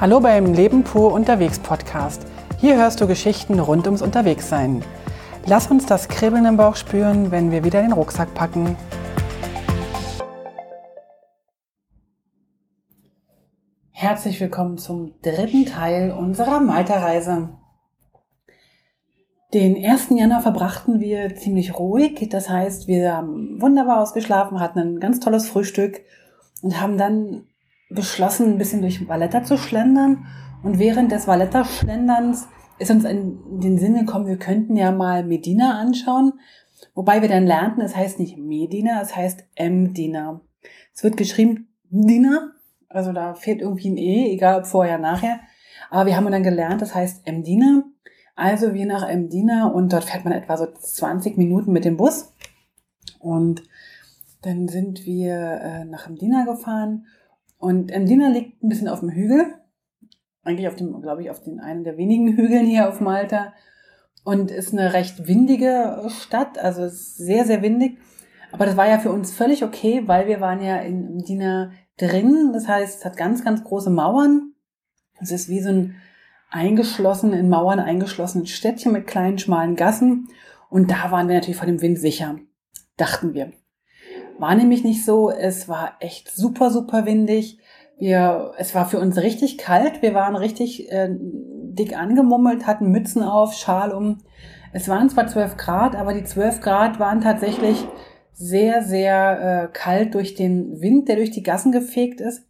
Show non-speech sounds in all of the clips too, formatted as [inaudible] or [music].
Hallo beim Leben pur unterwegs Podcast. Hier hörst du Geschichten rund ums Unterwegssein. Lass uns das Kribbeln im Bauch spüren, wenn wir wieder den Rucksack packen. Herzlich willkommen zum dritten Teil unserer Malta-Reise. Den 1. Januar verbrachten wir ziemlich ruhig. Das heißt, wir haben wunderbar ausgeschlafen, hatten ein ganz tolles Frühstück und haben dann beschlossen, ein bisschen durch Valletta zu schlendern. Und während des Valletta-Schlenderns ist uns in den Sinn gekommen, wir könnten ja mal Medina anschauen. Wobei wir dann lernten, es heißt nicht Medina, es heißt Mdina. Es wird geschrieben Dina, also da fehlt irgendwie ein E, egal ob vorher, nachher. Aber wir haben dann gelernt, das heißt Mdina. Also wir nach Mdina und dort fährt man etwa so 20 Minuten mit dem Bus. Und dann sind wir äh, nach Mdina gefahren und Mdina liegt ein bisschen auf dem Hügel. Eigentlich auf dem, glaube ich, auf den einen der wenigen Hügeln hier auf Malta. Und ist eine recht windige Stadt, also sehr, sehr windig. Aber das war ja für uns völlig okay, weil wir waren ja in Mdina drin. Das heißt, es hat ganz, ganz große Mauern. Es ist wie so ein eingeschlossen, in Mauern eingeschlossenes Städtchen mit kleinen, schmalen Gassen. Und da waren wir natürlich vor dem Wind sicher, dachten wir. War nämlich nicht so. Es war echt super, super windig. Wir, es war für uns richtig kalt. Wir waren richtig äh, dick angemummelt, hatten Mützen auf, Schal um. Es waren zwar 12 Grad, aber die 12 Grad waren tatsächlich sehr, sehr äh, kalt durch den Wind, der durch die Gassen gefegt ist.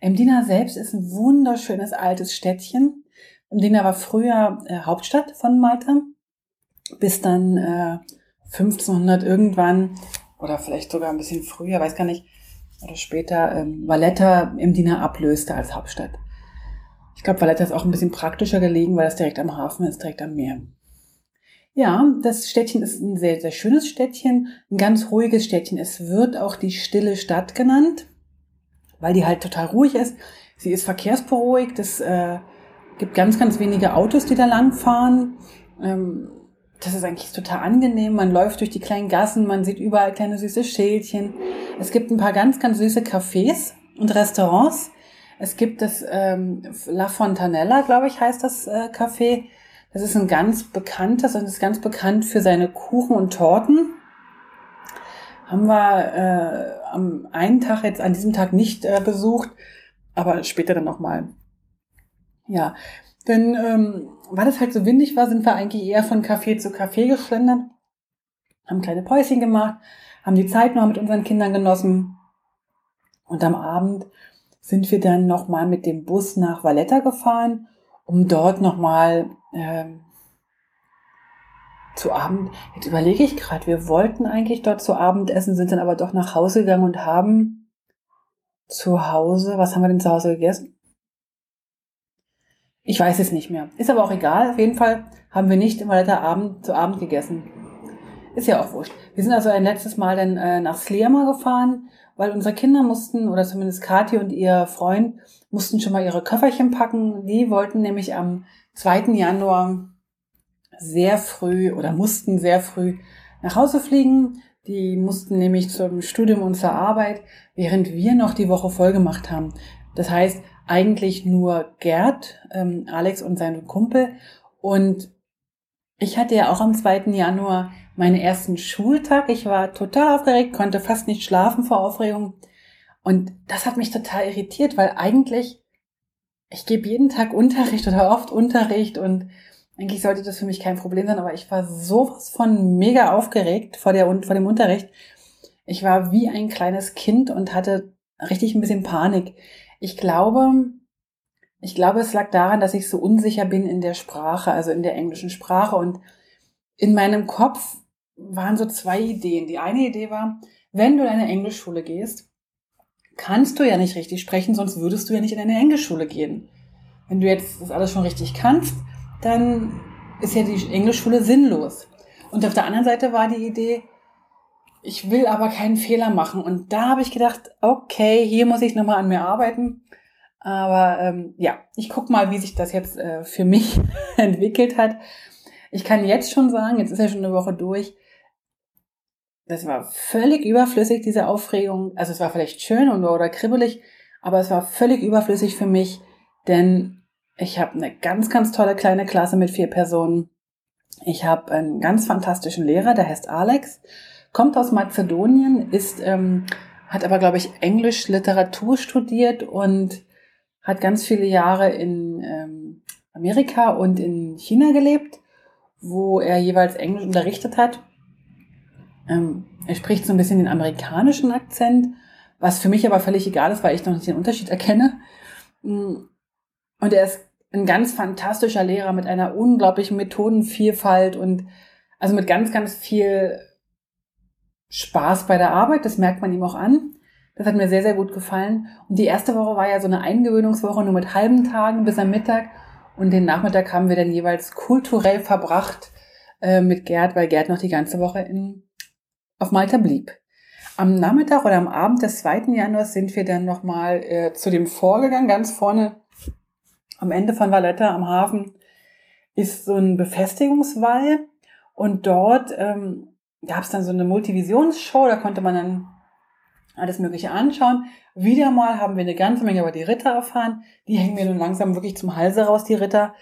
Emdina selbst ist ein wunderschönes altes Städtchen. Emdina war früher äh, Hauptstadt von Malta, bis dann äh, 1500 irgendwann oder vielleicht sogar ein bisschen früher, weiß gar nicht, oder später ähm, Valletta im Diener ablöste als Hauptstadt. Ich glaube, Valletta ist auch ein bisschen praktischer gelegen, weil es direkt am Hafen ist, direkt am Meer. Ja, das Städtchen ist ein sehr, sehr schönes Städtchen, ein ganz ruhiges Städtchen. Es wird auch die stille Stadt genannt, weil die halt total ruhig ist. Sie ist verkehrsberuhigt, es äh, gibt ganz, ganz wenige Autos, die da langfahren. Ähm, das ist eigentlich total angenehm. Man läuft durch die kleinen Gassen, man sieht überall kleine süße Schälchen. Es gibt ein paar ganz, ganz süße Cafés und Restaurants. Es gibt das ähm, La Fontanella, glaube ich, heißt das äh, Café. Das ist ein ganz bekanntes und ist ganz bekannt für seine Kuchen und Torten. Haben wir äh, am einen Tag jetzt an diesem Tag nicht äh, besucht, aber später dann nochmal. Ja, denn ähm, weil es halt so windig war, sind wir eigentlich eher von Café zu Café geschlendert, haben kleine Päuschen gemacht, haben die Zeit noch mit unseren Kindern genossen. Und am Abend sind wir dann nochmal mit dem Bus nach Valletta gefahren, um dort nochmal ähm, zu Abend. Jetzt überlege ich gerade, wir wollten eigentlich dort zu Abend essen, sind dann aber doch nach Hause gegangen und haben zu Hause, was haben wir denn zu Hause gegessen? Ich weiß es nicht mehr. Ist aber auch egal. Auf jeden Fall haben wir nicht immer weiter Abend zu Abend gegessen. Ist ja auch wurscht. Wir sind also ein letztes Mal dann äh, nach Slema gefahren, weil unsere Kinder mussten, oder zumindest Kathi und ihr Freund, mussten schon mal ihre Köfferchen packen. Die wollten nämlich am 2. Januar sehr früh oder mussten sehr früh nach Hause fliegen. Die mussten nämlich zum Studium und zur Arbeit, während wir noch die Woche voll gemacht haben. Das heißt, eigentlich nur Gerd, ähm, Alex und seine Kumpel. Und ich hatte ja auch am 2. Januar meinen ersten Schultag. Ich war total aufgeregt, konnte fast nicht schlafen vor Aufregung. Und das hat mich total irritiert, weil eigentlich, ich gebe jeden Tag Unterricht oder oft Unterricht und eigentlich sollte das für mich kein Problem sein, aber ich war sowas von mega aufgeregt vor, der, vor dem Unterricht. Ich war wie ein kleines Kind und hatte richtig ein bisschen Panik. Ich glaube, ich glaube, es lag daran, dass ich so unsicher bin in der Sprache, also in der englischen Sprache. Und in meinem Kopf waren so zwei Ideen. Die eine Idee war, wenn du in eine Englischschule gehst, kannst du ja nicht richtig sprechen, sonst würdest du ja nicht in eine Englischschule gehen. Wenn du jetzt das alles schon richtig kannst, dann ist ja die Englischschule sinnlos. Und auf der anderen Seite war die Idee, ich will aber keinen Fehler machen. Und da habe ich gedacht, okay, hier muss ich nochmal an mir arbeiten. Aber ähm, ja, ich guck mal, wie sich das jetzt äh, für mich [laughs] entwickelt hat. Ich kann jetzt schon sagen, jetzt ist ja schon eine Woche durch, das war völlig überflüssig, diese Aufregung. Also es war vielleicht schön und oder kribbelig, aber es war völlig überflüssig für mich, denn ich habe eine ganz, ganz tolle kleine Klasse mit vier Personen. Ich habe einen ganz fantastischen Lehrer, der heißt Alex, kommt aus Mazedonien, ist, ähm, hat aber, glaube ich, Englisch Literatur studiert und hat ganz viele Jahre in ähm, Amerika und in China gelebt, wo er jeweils Englisch unterrichtet hat. Ähm, er spricht so ein bisschen den amerikanischen Akzent, was für mich aber völlig egal ist, weil ich noch nicht den Unterschied erkenne. Mm. Und er ist ein ganz fantastischer Lehrer mit einer unglaublichen Methodenvielfalt und also mit ganz, ganz viel Spaß bei der Arbeit. Das merkt man ihm auch an. Das hat mir sehr, sehr gut gefallen. Und die erste Woche war ja so eine Eingewöhnungswoche nur mit halben Tagen bis am Mittag. Und den Nachmittag haben wir dann jeweils kulturell verbracht äh, mit Gerd, weil Gerd noch die ganze Woche in, auf Malta blieb. Am Nachmittag oder am Abend des 2. Januars sind wir dann nochmal äh, zu dem vorgegangen. Ganz vorne am Ende von Valletta am Hafen ist so ein Befestigungswall. Und dort ähm, gab es dann so eine Multivisionsshow, da konnte man dann alles Mögliche anschauen. Wieder mal haben wir eine ganze Menge über die Ritter erfahren. Die hängen mir nun langsam wirklich zum Halse raus, die Ritter.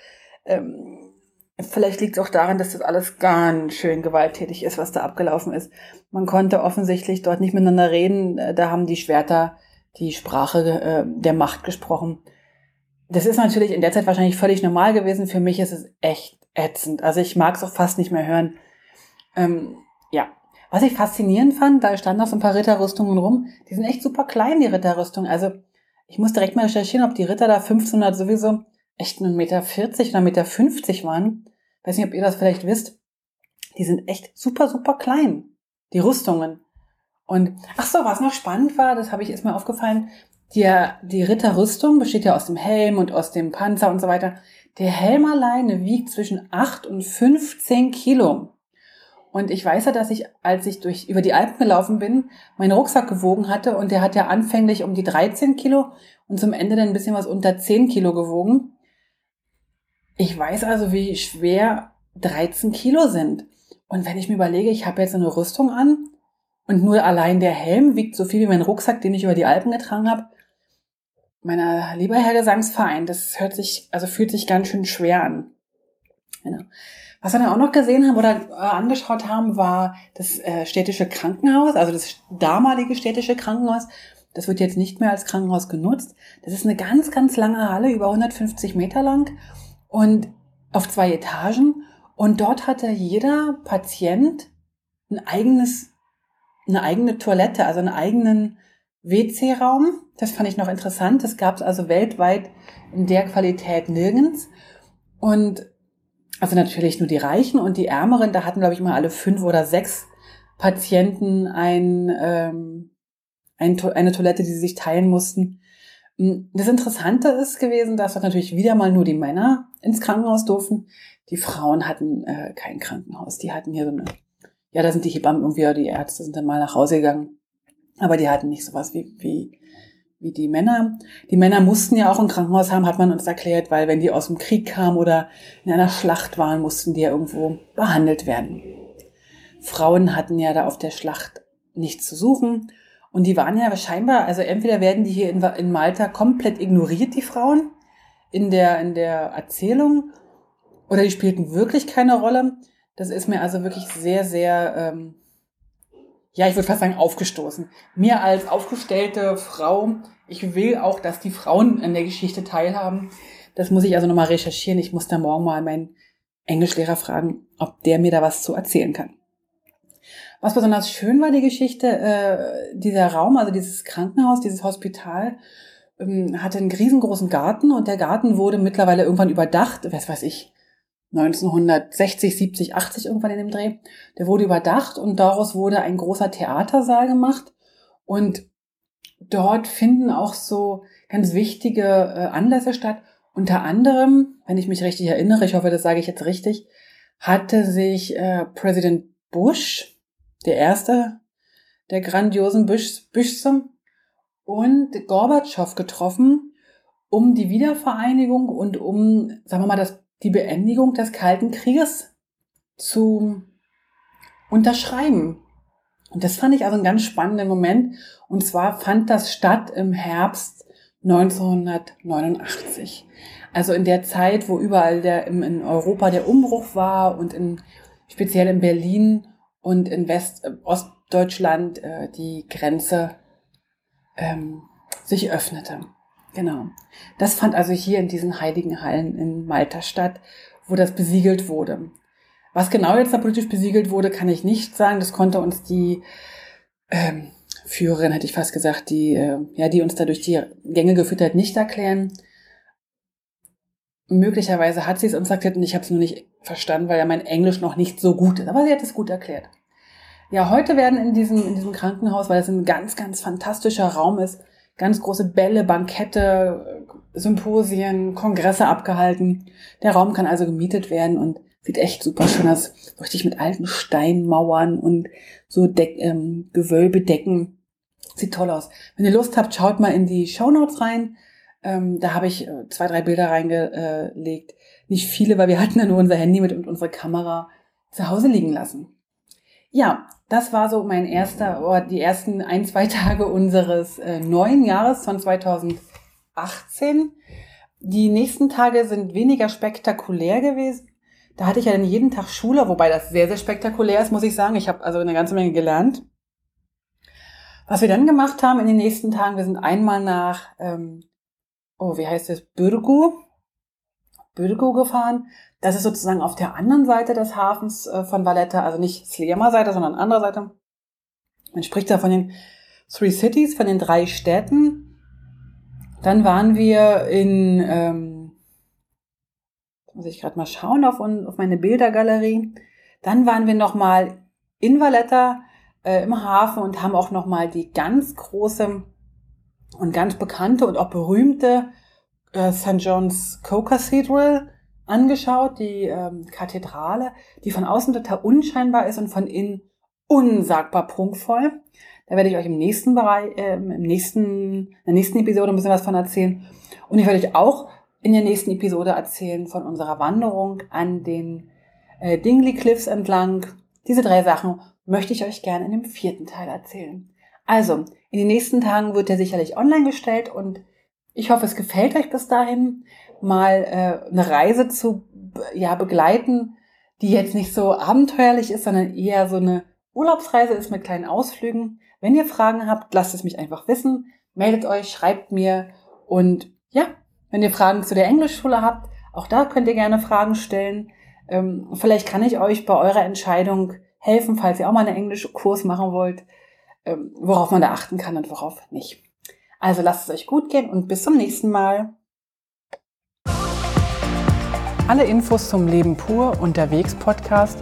Ähm, vielleicht liegt es auch daran, dass das alles ganz schön gewalttätig ist, was da abgelaufen ist. Man konnte offensichtlich dort nicht miteinander reden. Äh, da haben die Schwerter die Sprache äh, der Macht gesprochen. Das ist natürlich in der Zeit wahrscheinlich völlig normal gewesen. Für mich ist es echt ätzend. Also ich mag es auch fast nicht mehr hören. Ähm, ja, was ich faszinierend fand, da standen auch so ein paar Ritterrüstungen rum. Die sind echt super klein, die Ritterrüstungen. Also ich muss direkt mal recherchieren, ob die Ritter da 1500 sowieso echt nur 1,40 Meter oder 1,50 Meter waren. Weiß nicht, ob ihr das vielleicht wisst. Die sind echt super, super klein. Die Rüstungen. Und ach so, was noch spannend war, das habe ich erstmal aufgefallen. Die, die Ritterrüstung besteht ja aus dem Helm und aus dem Panzer und so weiter. Der Helm alleine wiegt zwischen 8 und 15 Kilo. Und ich weiß ja, dass ich, als ich durch, über die Alpen gelaufen bin, meinen Rucksack gewogen hatte und der hat ja anfänglich um die 13 Kilo und zum Ende dann ein bisschen was unter 10 Kilo gewogen. Ich weiß also, wie schwer 13 Kilo sind. Und wenn ich mir überlege, ich habe jetzt eine Rüstung an und nur allein der Helm wiegt so viel wie mein Rucksack, den ich über die Alpen getragen habe. Meiner lieber Herr Gesangsverein, das hört sich, also fühlt sich ganz schön schwer an. Genau. Was wir dann auch noch gesehen haben oder äh, angeschaut haben, war das äh, städtische Krankenhaus, also das damalige städtische Krankenhaus. Das wird jetzt nicht mehr als Krankenhaus genutzt. Das ist eine ganz, ganz lange Halle, über 150 Meter lang und auf zwei Etagen. Und dort hatte jeder Patient ein eigenes, eine eigene Toilette, also einen eigenen WC-Raum. Das fand ich noch interessant. Das gab es also weltweit in der Qualität nirgends. Und also natürlich nur die Reichen und die Ärmeren, da hatten, glaube ich, mal alle fünf oder sechs Patienten ein, ähm, ein, eine Toilette, die sie sich teilen mussten. Hm, das Interessante ist gewesen, dass natürlich wieder mal nur die Männer ins Krankenhaus durften. Die Frauen hatten äh, kein Krankenhaus. Die hatten hier so eine, ja, da sind die Hebammen irgendwie die Ärzte sind dann mal nach Hause gegangen. Aber die hatten nicht sowas wie, wie wie die Männer. Die Männer mussten ja auch ein Krankenhaus haben, hat man uns erklärt, weil wenn die aus dem Krieg kamen oder in einer Schlacht waren, mussten die ja irgendwo behandelt werden. Frauen hatten ja da auf der Schlacht nichts zu suchen. Und die waren ja scheinbar, also entweder werden die hier in, in Malta komplett ignoriert, die Frauen, in der, in der Erzählung, oder die spielten wirklich keine Rolle. Das ist mir also wirklich sehr, sehr ähm, ja, ich würde fast sagen, aufgestoßen. Mir als aufgestellte Frau, ich will auch, dass die Frauen an der Geschichte teilhaben. Das muss ich also nochmal recherchieren. Ich muss da morgen mal meinen Englischlehrer fragen, ob der mir da was zu erzählen kann. Was besonders schön war, die Geschichte, äh, dieser Raum, also dieses Krankenhaus, dieses Hospital, ähm, hatte einen riesengroßen Garten und der Garten wurde mittlerweile irgendwann überdacht, was weiß ich, 1960, 70, 80 irgendwann in dem Dreh. Der wurde überdacht und daraus wurde ein großer Theatersaal gemacht. Und dort finden auch so ganz wichtige äh, Anlässe statt. Unter anderem, wenn ich mich richtig erinnere, ich hoffe, das sage ich jetzt richtig, hatte sich äh, Präsident Bush, der erste der grandiosen Bushse, und Gorbatschow getroffen, um die Wiedervereinigung und um, sagen wir mal, das die Beendigung des Kalten Krieges zu unterschreiben. Und das fand ich also einen ganz spannenden Moment. Und zwar fand das statt im Herbst 1989. Also in der Zeit, wo überall der, in Europa der Umbruch war und in, speziell in Berlin und in West, äh, Ostdeutschland äh, die Grenze ähm, sich öffnete. Genau. Das fand also hier in diesen heiligen Hallen in Malta statt, wo das besiegelt wurde. Was genau jetzt da politisch besiegelt wurde, kann ich nicht sagen. Das konnte uns die ähm, Führerin, hätte ich fast gesagt, die, äh, ja, die uns da durch die Gänge geführt hat, nicht erklären. Möglicherweise hat sie es uns erklärt und ich habe es nur nicht verstanden, weil ja mein Englisch noch nicht so gut ist. Aber sie hat es gut erklärt. Ja, heute werden in diesem, in diesem Krankenhaus, weil es ein ganz, ganz fantastischer Raum ist, ganz große Bälle, Bankette, Symposien, Kongresse abgehalten. Der Raum kann also gemietet werden und sieht echt super schön aus. Richtig mit alten Steinmauern und so Deck, ähm, Gewölbedecken. Sieht toll aus. Wenn ihr Lust habt, schaut mal in die Show Notes rein. Ähm, da habe ich äh, zwei, drei Bilder reingelegt. Nicht viele, weil wir [laughs] hatten ja nur unser Handy mit und unsere Kamera zu Hause liegen lassen. Ja, das war so mein erster, oder die ersten ein, zwei Tage unseres äh, neuen Jahres von 2018. Die nächsten Tage sind weniger spektakulär gewesen. Da hatte ich ja dann jeden Tag Schule, wobei das sehr, sehr spektakulär ist, muss ich sagen. Ich habe also eine ganze Menge gelernt. Was wir dann gemacht haben in den nächsten Tagen, wir sind einmal nach, ähm, oh, wie heißt es, Bürgu, Bürgu gefahren. Das ist sozusagen auf der anderen Seite des Hafens äh, von Valletta, also nicht Sliema Seite, sondern andere Seite. Man spricht da von den Three Cities, von den drei Städten. Dann waren wir in, ähm, muss ich gerade mal schauen auf, auf meine Bildergalerie. Dann waren wir nochmal in Valletta äh, im Hafen und haben auch nochmal die ganz große und ganz bekannte und auch berühmte äh, St. John's Co-Cathedral angeschaut, die ähm, Kathedrale, die von außen total unscheinbar ist und von innen unsagbar prunkvoll. Da werde ich euch im nächsten Bereich, äh, im nächsten, in der nächsten Episode ein bisschen was von erzählen. Und ich werde euch auch in der nächsten Episode erzählen von unserer Wanderung an den äh, Dingley Cliffs entlang. Diese drei Sachen möchte ich euch gerne in dem vierten Teil erzählen. Also, in den nächsten Tagen wird er sicherlich online gestellt und ich hoffe, es gefällt euch bis dahin, mal äh, eine Reise zu ja, begleiten, die jetzt nicht so abenteuerlich ist, sondern eher so eine Urlaubsreise ist mit kleinen Ausflügen. Wenn ihr Fragen habt, lasst es mich einfach wissen. Meldet euch, schreibt mir und ja, wenn ihr Fragen zu der Englischschule habt, auch da könnt ihr gerne Fragen stellen. Ähm, vielleicht kann ich euch bei eurer Entscheidung helfen, falls ihr auch mal einen Englischkurs machen wollt, ähm, worauf man da achten kann und worauf nicht. Also lasst es euch gut gehen und bis zum nächsten Mal. Alle Infos zum Leben pur unterwegs Podcast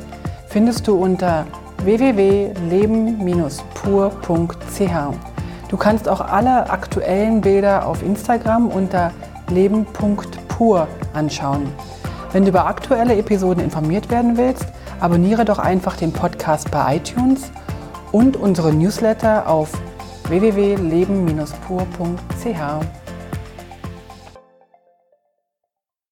findest du unter www.leben-pur.ch. Du kannst auch alle aktuellen Bilder auf Instagram unter leben.pur anschauen. Wenn du über aktuelle Episoden informiert werden willst, abonniere doch einfach den Podcast bei iTunes und unsere Newsletter auf www.leben-pur.ch.